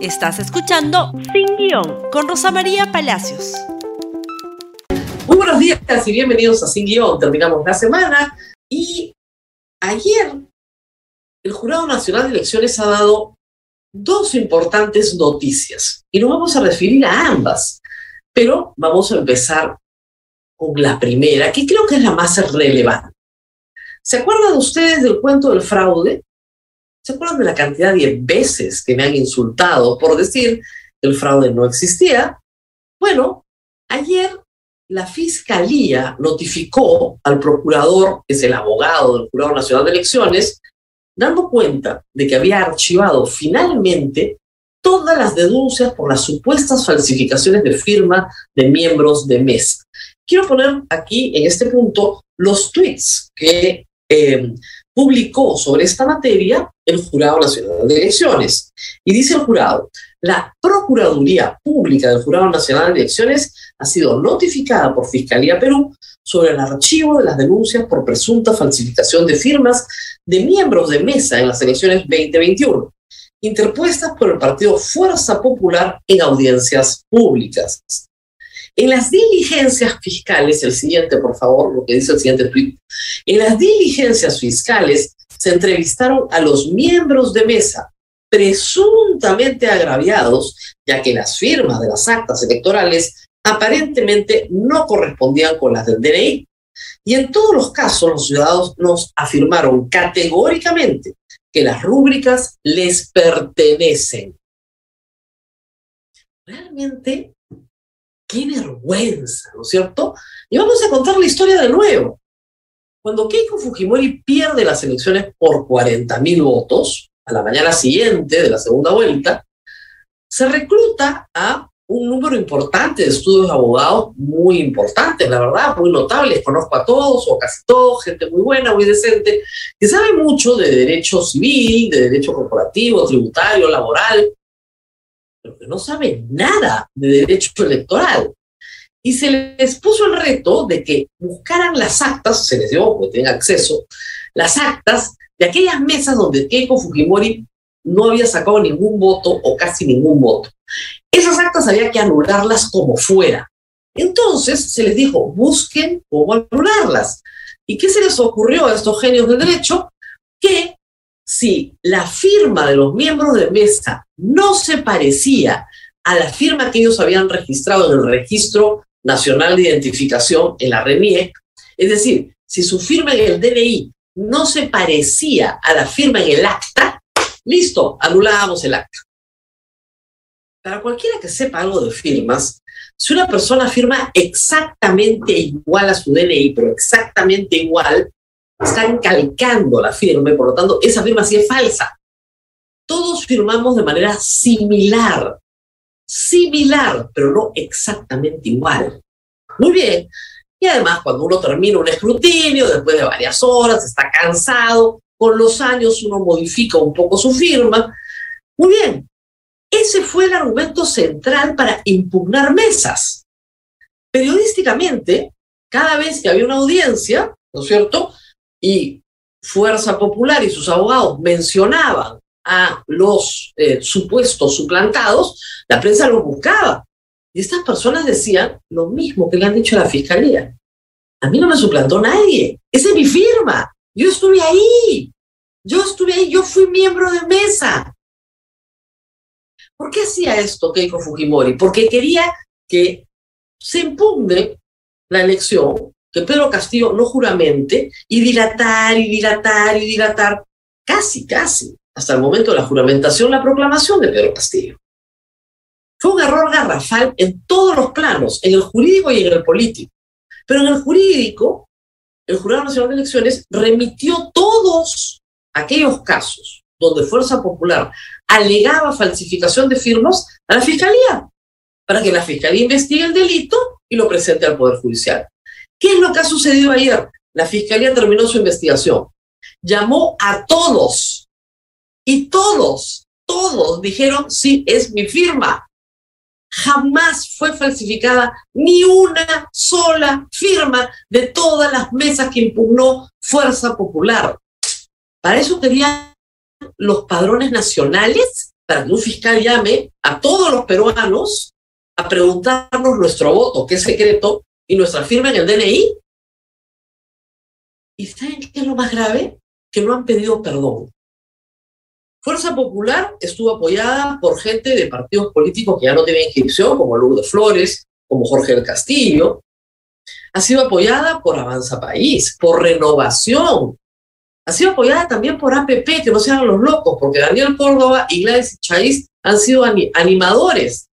Estás escuchando Sin Guión con Rosa María Palacios. Muy buenos días y bienvenidos a Sin Guión. Terminamos la semana y ayer el Jurado Nacional de Elecciones ha dado dos importantes noticias y nos vamos a referir a ambas, pero vamos a empezar con la primera, que creo que es la más relevante. ¿Se acuerdan ustedes del cuento del fraude? ¿Se acuerdan de la cantidad de veces que me han insultado por decir que el fraude no existía? Bueno, ayer la Fiscalía notificó al procurador, que es el abogado del Jurado Nacional de Elecciones, dando cuenta de que había archivado finalmente todas las denuncias por las supuestas falsificaciones de firma de miembros de MES. Quiero poner aquí, en este punto, los tweets que eh, publicó sobre esta materia el Jurado Nacional de Elecciones. Y dice el jurado, la Procuraduría Pública del Jurado Nacional de Elecciones ha sido notificada por Fiscalía Perú sobre el archivo de las denuncias por presunta falsificación de firmas de miembros de mesa en las elecciones 2021, interpuestas por el partido Fuerza Popular en audiencias públicas. En las diligencias fiscales, el siguiente, por favor, lo que dice el siguiente tweet, en las diligencias fiscales se entrevistaron a los miembros de mesa presuntamente agraviados, ya que las firmas de las actas electorales aparentemente no correspondían con las del DNI. Y en todos los casos los ciudadanos nos afirmaron categóricamente que las rúbricas les pertenecen. Realmente qué vergüenza, ¿no es cierto? Y vamos a contar la historia de nuevo. Cuando Keiko Fujimori pierde las elecciones por 40.000 votos, a la mañana siguiente de la segunda vuelta, se recluta a un número importante de estudios de abogados, muy importantes, la verdad, muy notables, conozco a todos o casi todos, gente muy buena, muy decente, que sabe mucho de derecho civil, de derecho corporativo, tributario, laboral, pero que no saben nada de derecho electoral. Y se les puso el reto de que buscaran las actas, se les dio, porque tenían acceso, las actas de aquellas mesas donde Keiko Fujimori no había sacado ningún voto o casi ningún voto. Esas actas había que anularlas como fuera. Entonces se les dijo, busquen cómo anularlas. ¿Y qué se les ocurrió a estos genios del derecho? Que si la firma de los miembros de mesa no se parecía a la firma que ellos habían registrado en el Registro Nacional de Identificación, en la RENIEC, es decir, si su firma en el DNI no se parecía a la firma en el acta, listo, anulábamos el acta. Para cualquiera que sepa algo de firmas, si una persona firma exactamente igual a su DNI, pero exactamente igual, están calcando la firma y por lo tanto esa firma sí es falsa. Todos firmamos de manera similar, similar, pero no exactamente igual. Muy bien. Y además, cuando uno termina un escrutinio, después de varias horas, está cansado, con los años uno modifica un poco su firma. Muy bien. Ese fue el argumento central para impugnar mesas. Periodísticamente, cada vez que había una audiencia, ¿no es cierto? Y Fuerza Popular y sus abogados mencionaban a los eh, supuestos suplantados, la prensa los buscaba. Y estas personas decían lo mismo que le han dicho a la fiscalía. A mí no me suplantó nadie. Esa es mi firma. Yo estuve ahí. Yo estuve ahí. Yo fui miembro de mesa. ¿Por qué hacía esto Keiko Fujimori? Porque quería que se impugne la elección que Pedro Castillo no juramente y dilatar y dilatar y dilatar, casi, casi, hasta el momento de la juramentación, la proclamación de Pedro Castillo. Fue un error garrafal en todos los planos, en el jurídico y en el político. Pero en el jurídico, el Jurado Nacional de Elecciones remitió todos aquellos casos donde Fuerza Popular alegaba falsificación de firmas a la Fiscalía, para que la Fiscalía investigue el delito y lo presente al Poder Judicial. ¿Qué es lo que ha sucedido ayer? La fiscalía terminó su investigación. Llamó a todos y todos, todos dijeron, sí, es mi firma. Jamás fue falsificada ni una sola firma de todas las mesas que impugnó Fuerza Popular. Para eso querían los padrones nacionales para que un fiscal llame a todos los peruanos a preguntarnos nuestro voto, que es secreto, y nuestra firma en el DNI. ¿Y saben qué es lo más grave? Que no han pedido perdón. Fuerza Popular estuvo apoyada por gente de partidos políticos que ya no tienen inscripción, como Lourdes Flores, como Jorge del Castillo. Ha sido apoyada por Avanza País, por Renovación. Ha sido apoyada también por APP, que no sean los locos, porque Daniel Córdoba y Gladys Chávez han sido animadores,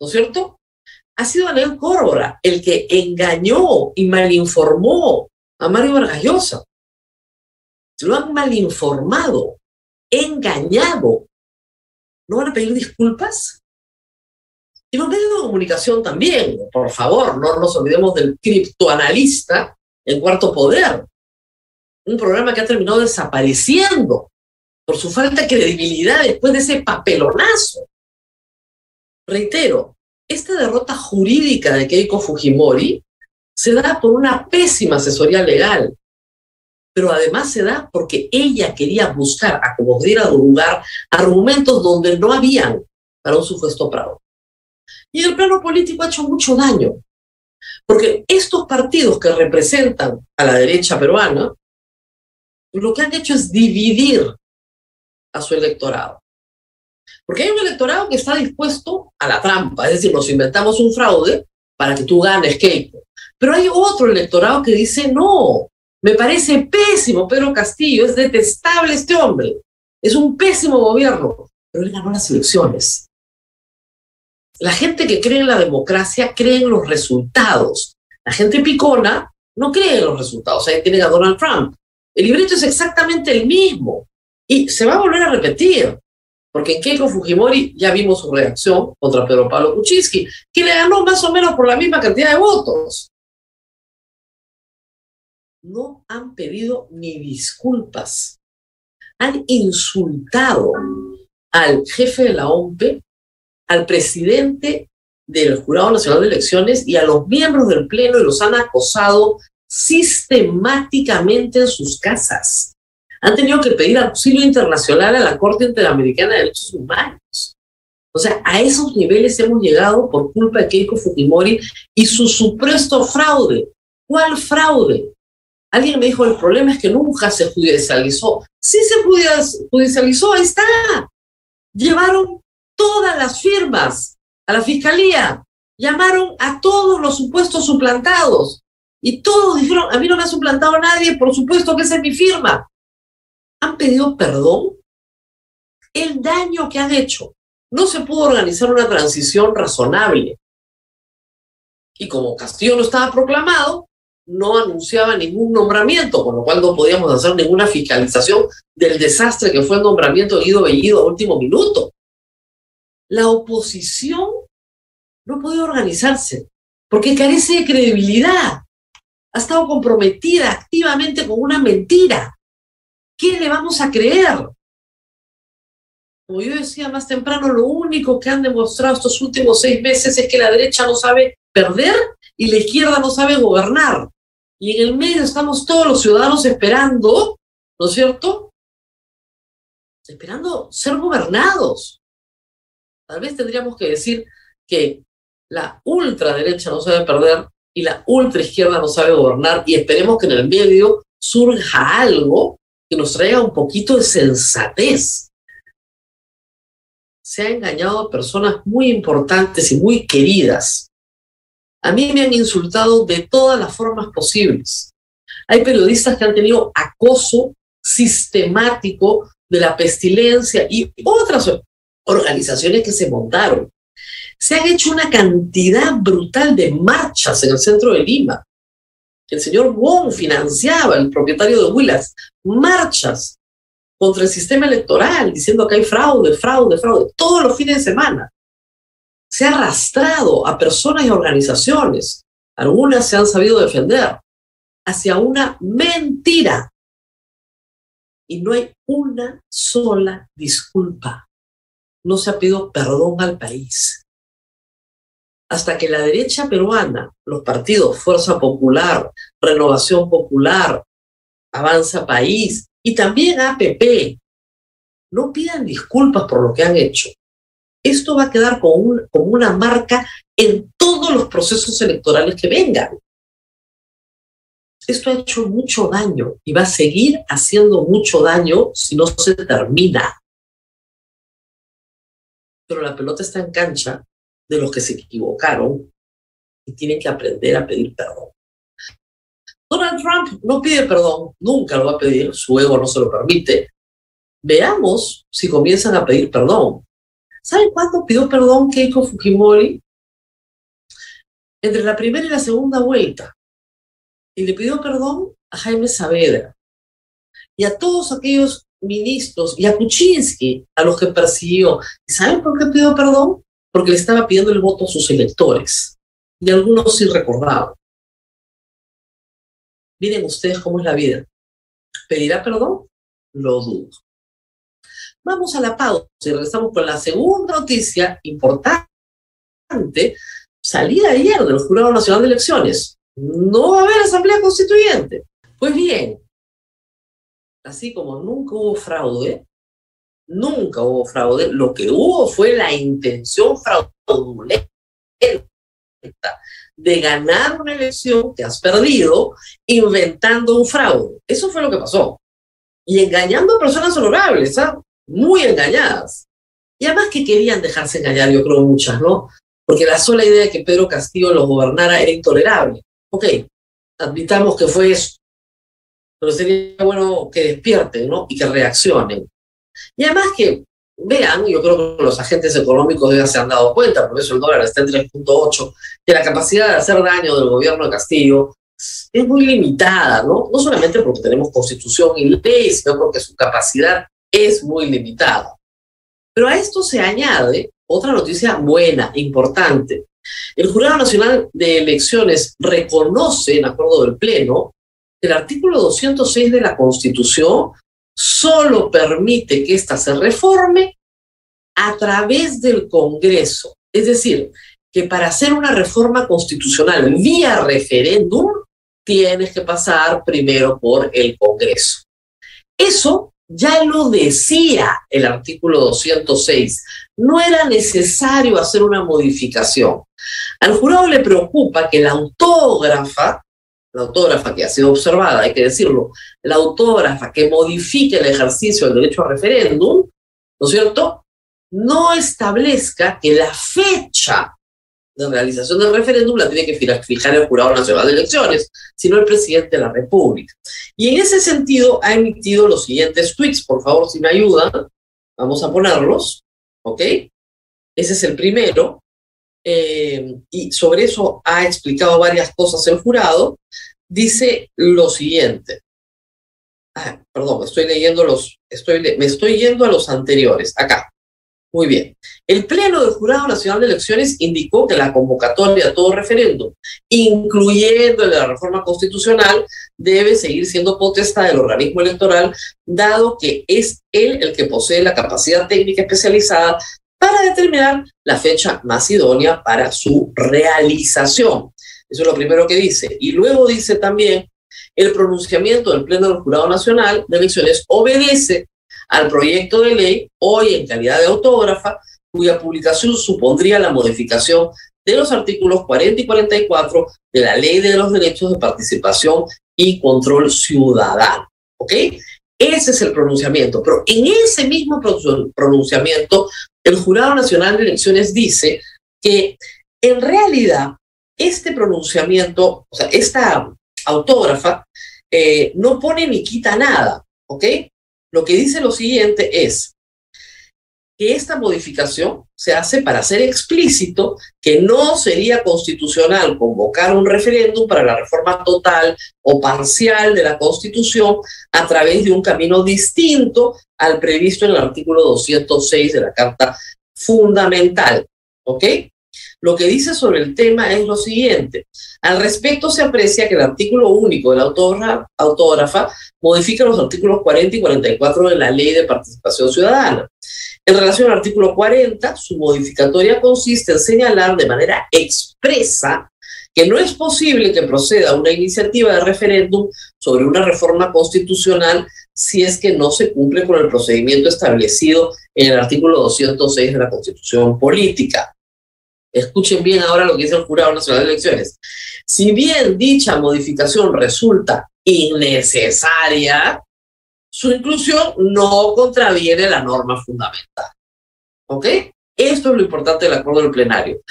¿no es cierto? Ha sido Daniel Córdoba el que engañó y malinformó a Mario Vargas Llosa. Lo han malinformado engañado. ¿No van a pedir disculpas? Y los medios de comunicación también, por favor, no nos olvidemos del criptoanalista en Cuarto Poder, un programa que ha terminado desapareciendo por su falta de credibilidad después de ese papelonazo. Reitero, esta derrota jurídica de Keiko Fujimori se da por una pésima asesoría legal pero además se da porque ella quería buscar, a como diera lugar, argumentos donde no habían para un supuesto Prado. Y el plano político ha hecho mucho daño, porque estos partidos que representan a la derecha peruana, lo que han hecho es dividir a su electorado. Porque hay un electorado que está dispuesto a la trampa, es decir, nos inventamos un fraude para que tú ganes, Keiko. Pero hay otro electorado que dice, no, me parece pésimo Pedro Castillo, es detestable este hombre, es un pésimo gobierno, pero él ganó las elecciones. La gente que cree en la democracia cree en los resultados. La gente picona no cree en los resultados. Ahí tiene a Donald Trump. El libreto es exactamente el mismo y se va a volver a repetir. Porque Keiko Fujimori ya vimos su reacción contra Pedro Pablo Kuczynski, que le ganó más o menos por la misma cantidad de votos no han pedido ni disculpas. Han insultado al jefe de la OMPE, al presidente del Jurado Nacional de Elecciones y a los miembros del Pleno y los han acosado sistemáticamente en sus casas. Han tenido que pedir auxilio internacional a la Corte Interamericana de Derechos Humanos. O sea, a esos niveles hemos llegado por culpa de Keiko Fujimori y su supuesto fraude. ¿Cuál fraude? Alguien me dijo, el problema es que nunca se judicializó. Sí se judicializó, ahí está. Llevaron todas las firmas a la fiscalía, llamaron a todos los supuestos suplantados y todos dijeron, a mí no me ha suplantado nadie, por supuesto que esa es mi firma. Han pedido perdón. El daño que han hecho. No se pudo organizar una transición razonable. Y como Castillo no estaba proclamado, no anunciaba ningún nombramiento, con lo cual no podíamos hacer ninguna fiscalización del desastre que fue el nombramiento de Guido Bellido a último minuto. La oposición no podido organizarse porque carece de credibilidad. Ha estado comprometida activamente con una mentira. ¿Qué le vamos a creer? Como yo decía más temprano, lo único que han demostrado estos últimos seis meses es que la derecha no sabe perder y la izquierda no sabe gobernar. Y en el medio estamos todos los ciudadanos esperando, ¿no es cierto? Esperando ser gobernados. Tal vez tendríamos que decir que la ultraderecha no sabe perder y la ultraizquierda no sabe gobernar y esperemos que en el medio surja algo que nos traiga un poquito de sensatez. Se ha engañado a personas muy importantes y muy queridas a mí me han insultado de todas las formas posibles. Hay periodistas que han tenido acoso sistemático de la pestilencia y otras organizaciones que se montaron. Se han hecho una cantidad brutal de marchas en el centro de Lima. El señor Wong financiaba, el propietario de Willas, marchas contra el sistema electoral, diciendo que hay fraude, fraude, fraude, todos los fines de semana se ha arrastrado a personas y organizaciones, algunas se han sabido defender, hacia una mentira. Y no hay una sola disculpa. No se ha pedido perdón al país. Hasta que la derecha peruana, los partidos Fuerza Popular, Renovación Popular, Avanza País y también APP no pidan disculpas por lo que han hecho. Esto va a quedar como, como una marca en todos los procesos electorales que vengan. Esto ha hecho mucho daño y va a seguir haciendo mucho daño si no se termina. Pero la pelota está en cancha de los que se equivocaron y tienen que aprender a pedir perdón. Donald Trump no pide perdón, nunca lo va a pedir, su ego no se lo permite. Veamos si comienzan a pedir perdón. ¿Saben cuándo pidió perdón Keiko Fujimori? Entre la primera y la segunda vuelta y le pidió perdón a Jaime Saavedra y a todos aquellos ministros y a Kuczynski, a los que persiguió. ¿Y saben por qué pidió perdón? Porque le estaba pidiendo el voto a sus electores. Y algunos sí recordaban. Miren ustedes cómo es la vida. ¿Pedirá perdón? Lo dudo. Vamos a la pausa y regresamos con la segunda noticia importante, salida ayer del Jurado Nacional de Elecciones no va a haber asamblea constituyente. Pues bien, así como nunca hubo fraude, nunca hubo fraude, lo que hubo fue la intención fraudulenta de ganar una elección que has perdido inventando un fraude. Eso fue lo que pasó. Y engañando a personas honorables, ¿ah? muy engañadas. Y además que querían dejarse engañar, yo creo muchas, ¿no? Porque la sola idea de que Pedro Castillo los gobernara era intolerable. Ok, admitamos que fue eso, pero sería bueno que despierten, ¿no? Y que reaccionen. Y además que vean, yo creo que los agentes económicos ya se han dado cuenta, por eso el dólar está en 3.8, que la capacidad de hacer daño del gobierno de Castillo es muy limitada, ¿no? No solamente porque tenemos constitución y ley, sino porque su capacidad es muy limitada. Pero a esto se añade otra noticia buena, importante. El Jurado Nacional de Elecciones reconoce, en acuerdo del Pleno, el artículo 206 de la Constitución solo permite que ésta se reforme a través del Congreso. Es decir, que para hacer una reforma constitucional vía referéndum, tienes que pasar primero por el Congreso. Eso ya lo decía el artículo 206. No era necesario hacer una modificación. Al jurado le preocupa que la autógrafa, la autógrafa que ha sido observada, hay que decirlo, la autógrafa que modifique el ejercicio del derecho a referéndum, ¿no es cierto?, no establezca que la fecha de realización del referéndum la tiene que fijar el Jurado Nacional de Elecciones, sino el presidente de la República. Y en ese sentido ha emitido los siguientes tweets, por favor, si me ayudan, vamos a ponerlos, ¿ok? Ese es el primero. Eh, y sobre eso ha explicado varias cosas el jurado. Dice lo siguiente. Ah, perdón, estoy leyendo los, estoy, me estoy yendo a los anteriores. Acá. Muy bien. El Pleno del Jurado Nacional de Elecciones indicó que la convocatoria a todo referéndum, incluyendo la reforma constitucional, debe seguir siendo potestad del organismo electoral, dado que es él el que posee la capacidad técnica especializada para determinar la fecha más idónea para su realización. Eso es lo primero que dice. Y luego dice también, el pronunciamiento del Pleno del Jurado Nacional de Elecciones obedece al proyecto de ley, hoy en calidad de autógrafa, cuya publicación supondría la modificación de los artículos 40 y 44 de la Ley de los Derechos de Participación y Control Ciudadano. ¿Ok? Ese es el pronunciamiento. Pero en ese mismo pronunciamiento, el Jurado Nacional de Elecciones dice que en realidad este pronunciamiento, o sea, esta autógrafa, eh, no pone ni quita nada, ¿ok? Lo que dice lo siguiente es que esta modificación se hace para hacer explícito que no sería constitucional convocar un referéndum para la reforma total o parcial de la Constitución a través de un camino distinto al previsto en el artículo 206 de la Carta Fundamental. ¿Ok? Lo que dice sobre el tema es lo siguiente. Al respecto, se aprecia que el artículo único de la autógrafa modifica los artículos 40 y 44 de la Ley de Participación Ciudadana. En relación al artículo 40, su modificatoria consiste en señalar de manera expresa que no es posible que proceda una iniciativa de referéndum sobre una reforma constitucional si es que no se cumple con el procedimiento establecido en el artículo 206 de la Constitución Política. Escuchen bien ahora lo que dice el Jurado Nacional de Elecciones. Si bien dicha modificación resulta innecesaria, su inclusión no contraviene la norma fundamental. ¿Ok? Esto es lo importante del acuerdo del plenario.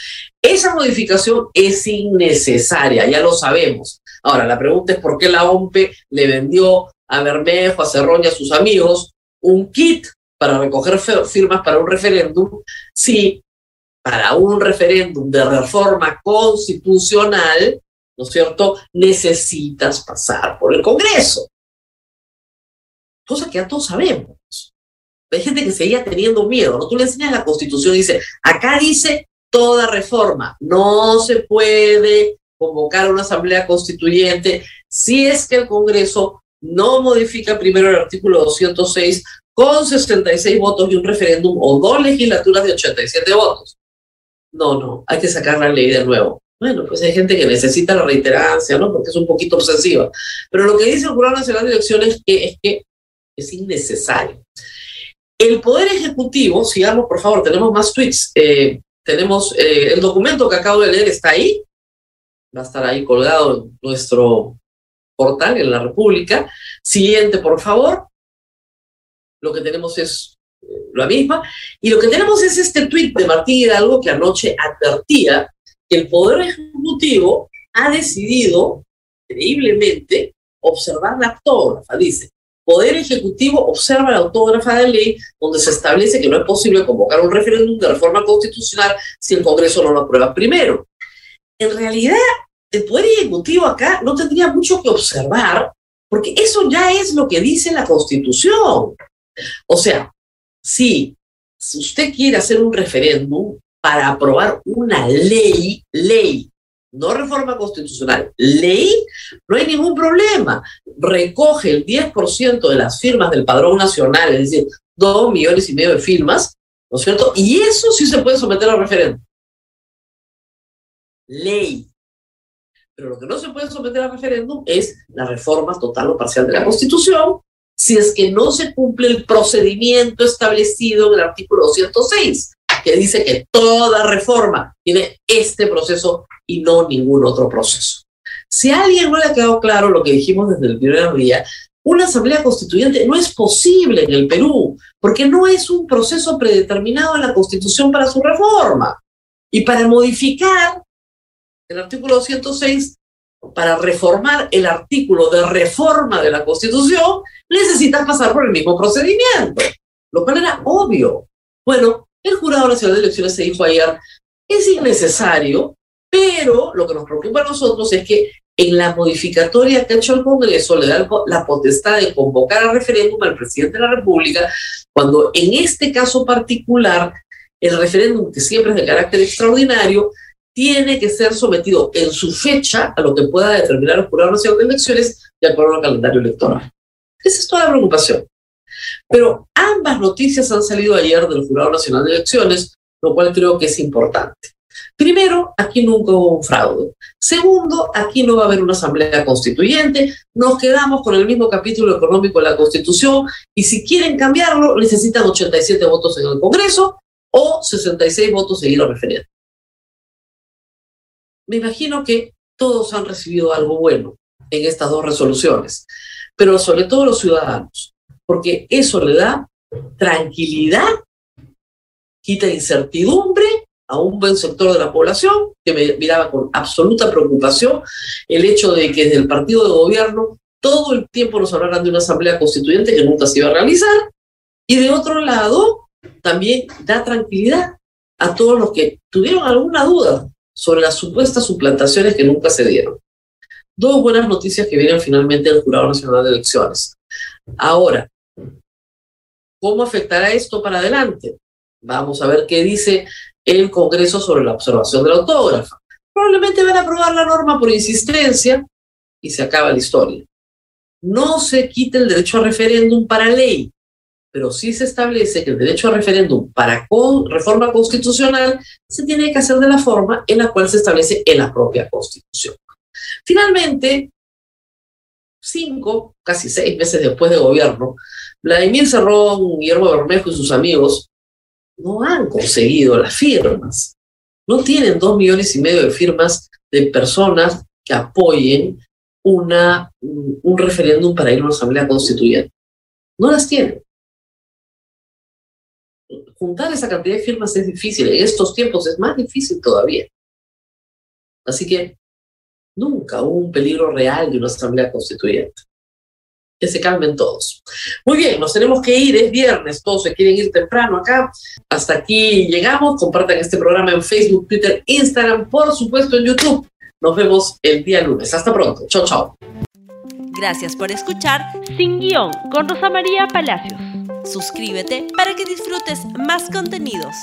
Esa modificación es innecesaria, ya lo sabemos. Ahora, la pregunta es por qué la OMPE le vendió a Bermejo, a Cerrón y a sus amigos un kit para recoger firmas para un referéndum si para un referéndum de reforma constitucional, ¿no es cierto?, necesitas pasar por el Congreso. Cosa que ya todos sabemos. Hay gente que seguía teniendo miedo, ¿no? Tú le enseñas la Constitución y dice, acá dice toda reforma, no se puede convocar una asamblea constituyente si es que el Congreso no modifica primero el artículo 206 con 66 votos y un referéndum o dos legislaturas de 87 votos. No, no, hay que sacar la ley de nuevo. Bueno, pues hay gente que necesita la reiterancia, ¿no? Porque es un poquito obsesiva. Pero lo que dice el Jurado Nacional de Elecciones es que es, que es innecesario. El Poder Ejecutivo, sigamos por favor, tenemos más tweets. Eh, tenemos eh, el documento que acabo de leer, está ahí. Va a estar ahí colgado en nuestro portal, en la República. Siguiente, por favor. Lo que tenemos es eh, la misma. Y lo que tenemos es este tuit de Martín Hidalgo que anoche advertía que el Poder Ejecutivo ha decidido, increíblemente, observar la autógrafa. Dice, Poder Ejecutivo observa la autógrafa de ley donde se establece que no es posible convocar un referéndum de reforma constitucional si el Congreso no lo aprueba primero. En realidad, el Poder Ejecutivo acá no tendría mucho que observar porque eso ya es lo que dice la Constitución. O sea, si usted quiere hacer un referéndum para aprobar una ley, ley no reforma constitucional, ley, no hay ningún problema. Recoge el 10% de las firmas del padrón nacional, es decir, dos millones y medio de firmas, ¿no es cierto? Y eso sí se puede someter a referéndum. Ley. Pero lo que no se puede someter a referéndum es la reforma total o parcial de la Constitución, si es que no se cumple el procedimiento establecido en el artículo 206 que dice que toda reforma tiene este proceso y no ningún otro proceso. Si a alguien no le ha quedado claro lo que dijimos desde el primer día, una asamblea constituyente no es posible en el Perú, porque no es un proceso predeterminado en la Constitución para su reforma. Y para modificar el artículo 206, para reformar el artículo de reforma de la Constitución, necesitas pasar por el mismo procedimiento, lo cual era obvio. Bueno, el Jurado Nacional de Elecciones se dijo ayer, es innecesario, pero lo que nos preocupa a nosotros es que en la modificatoria que ha hecho el Congreso le da la potestad de convocar a referéndum al presidente de la República, cuando en este caso particular el referéndum, que siempre es de carácter extraordinario, tiene que ser sometido en su fecha a lo que pueda determinar el Jurado Nacional de Elecciones acuerdo al calendario electoral. Esa es toda la preocupación. Pero ambas noticias han salido ayer del Jurado Nacional de Elecciones, lo cual creo que es importante. Primero, aquí nunca hubo un fraude. Segundo, aquí no va a haber una asamblea constituyente. Nos quedamos con el mismo capítulo económico de la Constitución y si quieren cambiarlo, necesitan 87 votos en el Congreso o 66 votos ir al referéndum. Me imagino que todos han recibido algo bueno en estas dos resoluciones, pero sobre todo los ciudadanos porque eso le da tranquilidad, quita incertidumbre a un buen sector de la población que me miraba con absoluta preocupación el hecho de que desde el partido de gobierno todo el tiempo nos hablaran de una asamblea constituyente que nunca se iba a realizar y de otro lado también da tranquilidad a todos los que tuvieron alguna duda sobre las supuestas suplantaciones que nunca se dieron. Dos buenas noticias que vienen finalmente del Jurado Nacional de Elecciones. Ahora, ¿Cómo afectará esto para adelante? Vamos a ver qué dice el Congreso sobre la observación de la autógrafa. Probablemente van a aprobar la norma por insistencia y se acaba la historia. No se quita el derecho a referéndum para ley. pero sí se establece que el derecho a referéndum para con reforma constitucional se tiene que hacer de la forma en la cual se establece en la propia Constitución. Finalmente, cinco, casi seis meses después de gobierno, Vladimir Cerrón, Guillermo Bermejo y sus amigos no han conseguido las firmas. No tienen dos millones y medio de firmas de personas que apoyen una, un referéndum para ir a una asamblea constituyente. No las tienen. Juntar esa cantidad de firmas es difícil. En estos tiempos es más difícil todavía. Así que nunca hubo un peligro real de una asamblea constituyente que se calmen todos. Muy bien, nos tenemos que ir, es viernes, todos se quieren ir temprano acá. Hasta aquí llegamos, compartan este programa en Facebook, Twitter, Instagram, por supuesto en YouTube. Nos vemos el día lunes. Hasta pronto. Chao, chao. Gracias por escuchar Sin Guión con Rosa María Palacios. Suscríbete para que disfrutes más contenidos.